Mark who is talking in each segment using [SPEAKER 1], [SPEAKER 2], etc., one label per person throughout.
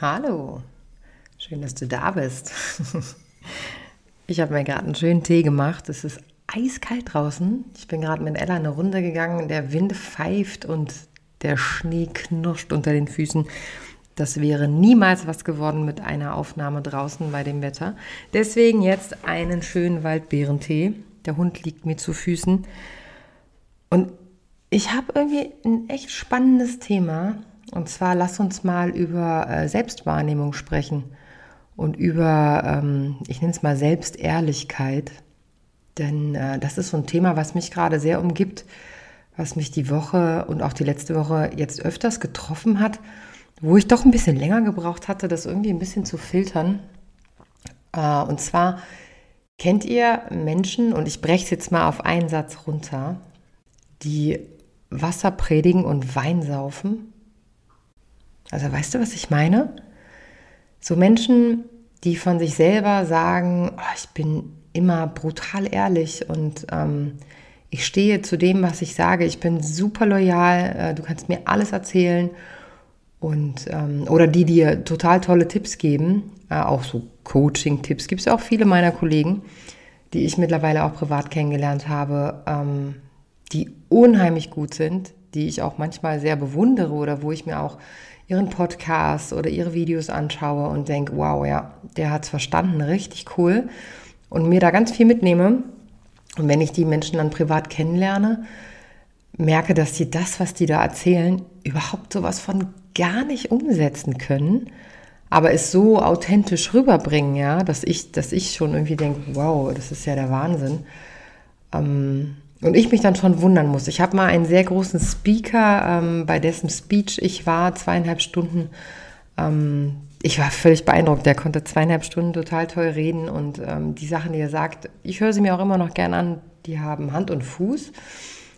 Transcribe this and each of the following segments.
[SPEAKER 1] Hallo, schön, dass du da bist. Ich habe mir gerade einen schönen Tee gemacht. Es ist eiskalt draußen. Ich bin gerade mit Ella eine Runde gegangen. Der Wind pfeift und der Schnee knirscht unter den Füßen. Das wäre niemals was geworden mit einer Aufnahme draußen bei dem Wetter. Deswegen jetzt einen schönen Waldbeerentee. Der Hund liegt mir zu Füßen. Und ich habe irgendwie ein echt spannendes Thema. Und zwar lass uns mal über äh, Selbstwahrnehmung sprechen und über, ähm, ich nenne es mal Selbstehrlichkeit. Denn äh, das ist so ein Thema, was mich gerade sehr umgibt, was mich die Woche und auch die letzte Woche jetzt öfters getroffen hat, wo ich doch ein bisschen länger gebraucht hatte, das irgendwie ein bisschen zu filtern. Äh, und zwar kennt ihr Menschen, und ich breche es jetzt mal auf einen Satz runter, die Wasser predigen und Wein saufen? Also weißt du, was ich meine? So Menschen, die von sich selber sagen, oh, ich bin immer brutal ehrlich und ähm, ich stehe zu dem, was ich sage. Ich bin super loyal. Äh, du kannst mir alles erzählen. Und, ähm, oder die dir total tolle Tipps geben. Äh, auch so Coaching-Tipps gibt es auch viele meiner Kollegen, die ich mittlerweile auch privat kennengelernt habe, ähm, die unheimlich gut sind, die ich auch manchmal sehr bewundere oder wo ich mir auch ihren Podcast oder ihre Videos anschaue und denke, wow, ja, der hat es verstanden, richtig cool. Und mir da ganz viel mitnehme. Und wenn ich die Menschen dann privat kennenlerne, merke, dass die das, was die da erzählen, überhaupt sowas von gar nicht umsetzen können, aber es so authentisch rüberbringen, ja, dass ich, dass ich schon irgendwie denke, wow, das ist ja der Wahnsinn. Ähm, und ich mich dann schon wundern muss. Ich habe mal einen sehr großen Speaker, ähm, bei dessen Speech ich war, zweieinhalb Stunden. Ähm, ich war völlig beeindruckt. Der konnte zweieinhalb Stunden total toll reden und ähm, die Sachen, die er sagt, ich höre sie mir auch immer noch gern an, die haben Hand und Fuß.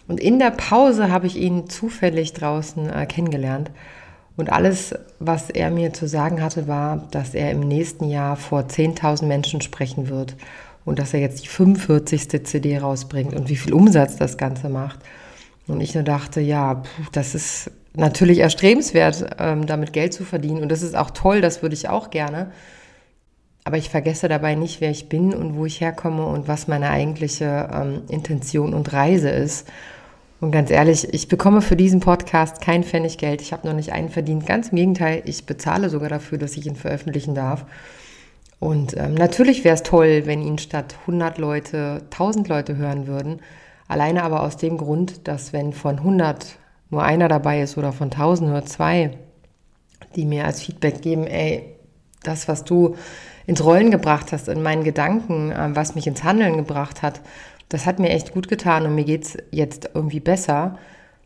[SPEAKER 1] Und in der Pause habe ich ihn zufällig draußen äh, kennengelernt. Und alles, was er mir zu sagen hatte, war, dass er im nächsten Jahr vor 10.000 Menschen sprechen wird und dass er jetzt die 45. CD rausbringt und wie viel Umsatz das Ganze macht. Und ich nur dachte, ja, das ist natürlich erstrebenswert, ähm, damit Geld zu verdienen. Und das ist auch toll, das würde ich auch gerne. Aber ich vergesse dabei nicht, wer ich bin und wo ich herkomme und was meine eigentliche ähm, Intention und Reise ist. Und ganz ehrlich, ich bekomme für diesen Podcast kein Pfennig Geld. Ich habe noch nicht einen verdient. Ganz im Gegenteil, ich bezahle sogar dafür, dass ich ihn veröffentlichen darf. Und ähm, natürlich wäre es toll, wenn ihn statt 100 Leute 1000 Leute hören würden. Alleine aber aus dem Grund, dass wenn von 100 nur einer dabei ist oder von 1000 nur zwei, die mir als Feedback geben, ey, das, was du ins Rollen gebracht hast, in meinen Gedanken, äh, was mich ins Handeln gebracht hat, das hat mir echt gut getan und mir geht es jetzt irgendwie besser.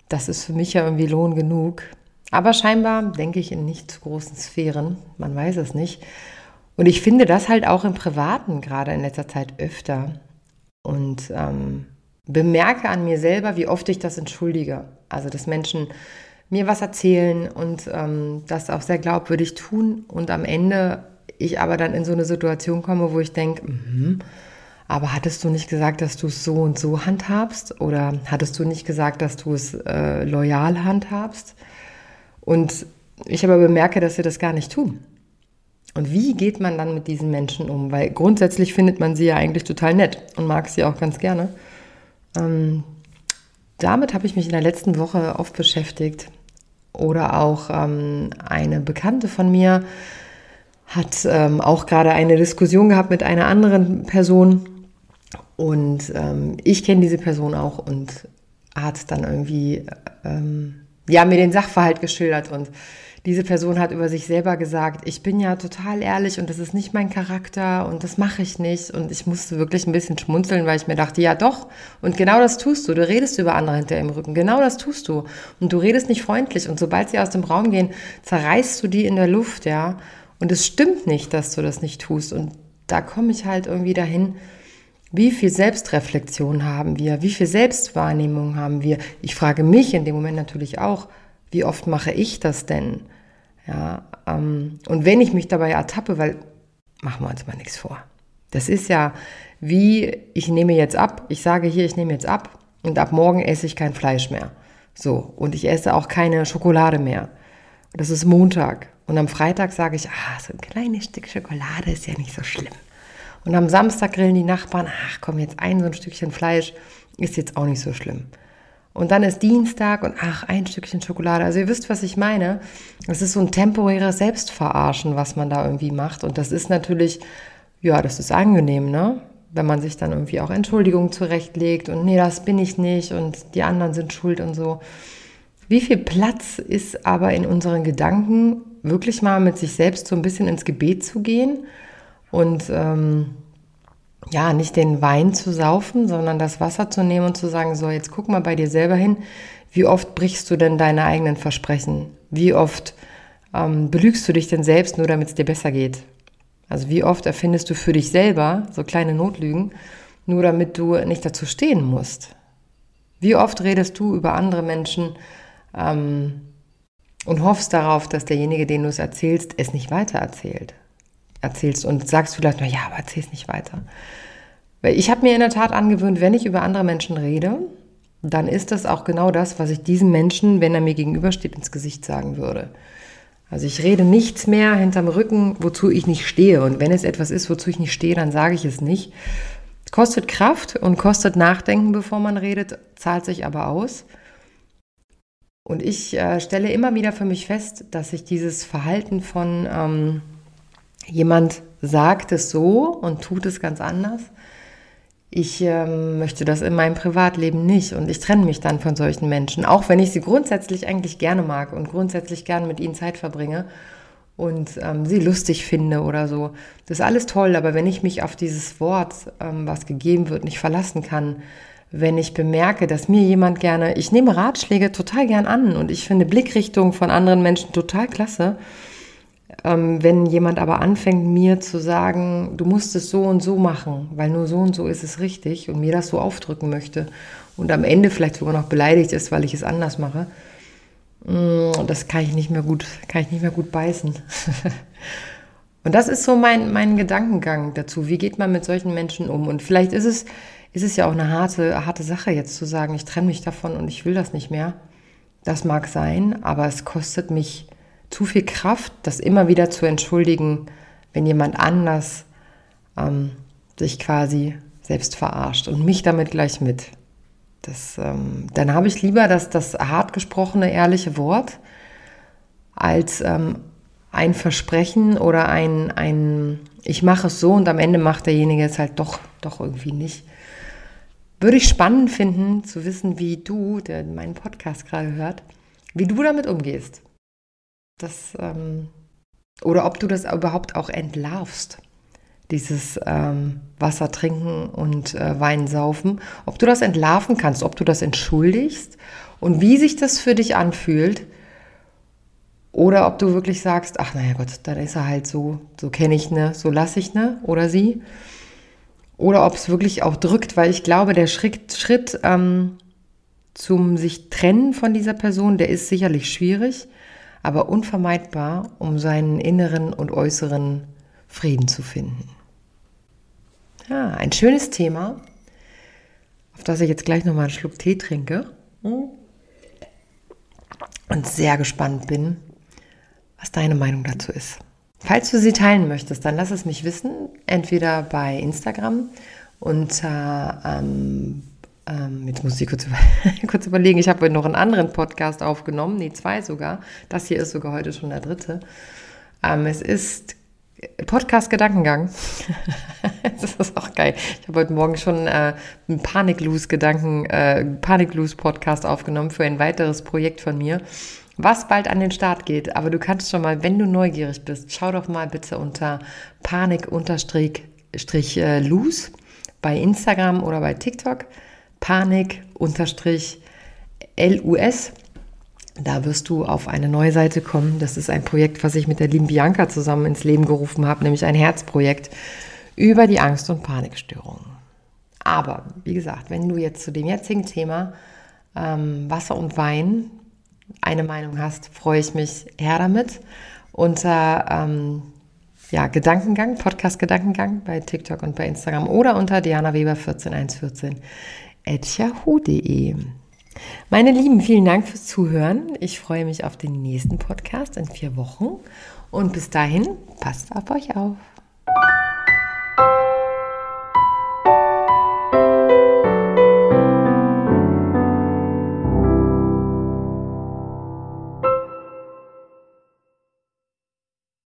[SPEAKER 1] Das ist für mich ja irgendwie Lohn genug. Aber scheinbar denke ich in nicht zu großen Sphären, man weiß es nicht. Und ich finde das halt auch im Privaten gerade in letzter Zeit öfter. Und ähm, bemerke an mir selber, wie oft ich das entschuldige. Also, dass Menschen mir was erzählen und ähm, das auch sehr glaubwürdig tun und am Ende ich aber dann in so eine Situation komme, wo ich denke, mm aber hattest du nicht gesagt, dass du es so und so handhabst? Oder hattest du nicht gesagt, dass du es äh, loyal handhabst? Und ich aber bemerke, dass sie das gar nicht tun. Und wie geht man dann mit diesen Menschen um? Weil grundsätzlich findet man sie ja eigentlich total nett und mag sie auch ganz gerne. Ähm, damit habe ich mich in der letzten Woche oft beschäftigt. Oder auch ähm, eine Bekannte von mir hat ähm, auch gerade eine Diskussion gehabt mit einer anderen Person. Und ähm, ich kenne diese Person auch und hat dann irgendwie ähm, ja, mir den Sachverhalt geschildert und diese Person hat über sich selber gesagt, ich bin ja total ehrlich und das ist nicht mein Charakter und das mache ich nicht. Und ich musste wirklich ein bisschen schmunzeln, weil ich mir dachte, ja doch. Und genau das tust du. Du redest über andere hinter im Rücken. Genau das tust du. Und du redest nicht freundlich. Und sobald sie aus dem Raum gehen, zerreißt du die in der Luft, ja. Und es stimmt nicht, dass du das nicht tust. Und da komme ich halt irgendwie dahin, wie viel Selbstreflexion haben wir? Wie viel Selbstwahrnehmung haben wir? Ich frage mich in dem Moment natürlich auch, wie oft mache ich das denn? Ja, ähm, und wenn ich mich dabei ertappe, weil machen wir uns mal nichts vor. Das ist ja wie, ich nehme jetzt ab, ich sage hier, ich nehme jetzt ab und ab morgen esse ich kein Fleisch mehr. So, und ich esse auch keine Schokolade mehr. Das ist Montag. Und am Freitag sage ich, ah, so ein kleines Stück Schokolade ist ja nicht so schlimm. Und am Samstag grillen die Nachbarn, ach komm, jetzt ein so ein Stückchen Fleisch ist jetzt auch nicht so schlimm. Und dann ist Dienstag und ach, ein Stückchen Schokolade. Also ihr wisst, was ich meine. Es ist so ein temporäres Selbstverarschen, was man da irgendwie macht. Und das ist natürlich, ja, das ist angenehm, ne? Wenn man sich dann irgendwie auch Entschuldigungen zurechtlegt und nee, das bin ich nicht und die anderen sind schuld und so. Wie viel Platz ist aber in unseren Gedanken, wirklich mal mit sich selbst so ein bisschen ins Gebet zu gehen und ähm, ja, nicht den Wein zu saufen, sondern das Wasser zu nehmen und zu sagen, so, jetzt guck mal bei dir selber hin, wie oft brichst du denn deine eigenen Versprechen? Wie oft ähm, belügst du dich denn selbst, nur damit es dir besser geht? Also wie oft erfindest du für dich selber so kleine Notlügen, nur damit du nicht dazu stehen musst? Wie oft redest du über andere Menschen ähm, und hoffst darauf, dass derjenige, den du es erzählst, es nicht weitererzählt? erzählst und sagst vielleicht, na ja, aber erzähl es nicht weiter. Weil ich habe mir in der Tat angewöhnt, wenn ich über andere Menschen rede, dann ist das auch genau das, was ich diesem Menschen, wenn er mir gegenübersteht, ins Gesicht sagen würde. Also ich rede nichts mehr hinterm Rücken, wozu ich nicht stehe. Und wenn es etwas ist, wozu ich nicht stehe, dann sage ich es nicht. Kostet Kraft und kostet Nachdenken, bevor man redet, zahlt sich aber aus. Und ich äh, stelle immer wieder für mich fest, dass ich dieses Verhalten von ähm, jemand sagt es so und tut es ganz anders. Ich ähm, möchte das in meinem Privatleben nicht und ich trenne mich dann von solchen Menschen, auch wenn ich sie grundsätzlich eigentlich gerne mag und grundsätzlich gerne mit ihnen Zeit verbringe und ähm, sie lustig finde oder so. Das ist alles toll, aber wenn ich mich auf dieses Wort, ähm, was gegeben wird, nicht verlassen kann, wenn ich bemerke, dass mir jemand gerne, ich nehme Ratschläge total gern an und ich finde Blickrichtungen von anderen Menschen total klasse, ähm, wenn jemand aber anfängt, mir zu sagen, du musst es so und so machen, weil nur so und so ist es richtig und mir das so aufdrücken möchte und am Ende vielleicht sogar noch beleidigt ist, weil ich es anders mache, mm, das kann ich nicht mehr gut, kann ich nicht mehr gut beißen. und das ist so mein, mein Gedankengang dazu. Wie geht man mit solchen Menschen um? Und vielleicht ist es, ist es ja auch eine harte, harte Sache jetzt zu sagen, ich trenne mich davon und ich will das nicht mehr. Das mag sein, aber es kostet mich zu viel Kraft, das immer wieder zu entschuldigen, wenn jemand anders ähm, sich quasi selbst verarscht und mich damit gleich mit. Das, ähm, dann habe ich lieber das, das hart gesprochene, ehrliche Wort als ähm, ein Versprechen oder ein, ein ich mache es so und am Ende macht derjenige es halt doch, doch irgendwie nicht. Würde ich spannend finden zu wissen, wie du, der meinen Podcast gerade hört, wie du damit umgehst. Das, ähm, oder ob du das überhaupt auch entlarvst, dieses ähm, Wasser trinken und äh, Wein saufen, ob du das entlarven kannst, ob du das entschuldigst und wie sich das für dich anfühlt. Oder ob du wirklich sagst, ach naja Gott, dann ist er halt so, so kenne ich ne, so lasse ich ne oder sie. Oder ob es wirklich auch drückt, weil ich glaube, der Schritt, Schritt ähm, zum sich trennen von dieser Person, der ist sicherlich schwierig aber unvermeidbar, um seinen inneren und äußeren Frieden zu finden. Ja, ein schönes Thema, auf das ich jetzt gleich nochmal einen Schluck Tee trinke und sehr gespannt bin, was deine Meinung dazu ist. Falls du sie teilen möchtest, dann lass es mich wissen, entweder bei Instagram unter ähm, ähm, jetzt muss ich kurz, über, kurz überlegen, ich habe noch einen anderen Podcast aufgenommen, nee, zwei sogar. Das hier ist sogar heute schon der dritte. Ähm, es ist Podcast Gedankengang. das ist auch geil. Ich habe heute Morgen schon äh, einen Paniklose Gedanken, äh, Paniklose Podcast aufgenommen für ein weiteres Projekt von mir, was bald an den Start geht. Aber du kannst schon mal, wenn du neugierig bist, schau doch mal bitte unter Panik-Loose bei Instagram oder bei TikTok. Panik-LUS. Da wirst du auf eine neue Seite kommen. Das ist ein Projekt, was ich mit der lieben Bianca zusammen ins Leben gerufen habe, nämlich ein Herzprojekt über die Angst- und Panikstörungen. Aber wie gesagt, wenn du jetzt zu dem jetzigen Thema ähm, Wasser und Wein eine Meinung hast, freue ich mich her damit. Unter ähm, ja, Gedankengang, Podcast Gedankengang bei TikTok und bei Instagram oder unter Diana Weber 14114 yahoo.de. Meine Lieben, vielen Dank fürs Zuhören. Ich freue mich auf den nächsten Podcast in vier Wochen. Und bis dahin, passt auf euch auf.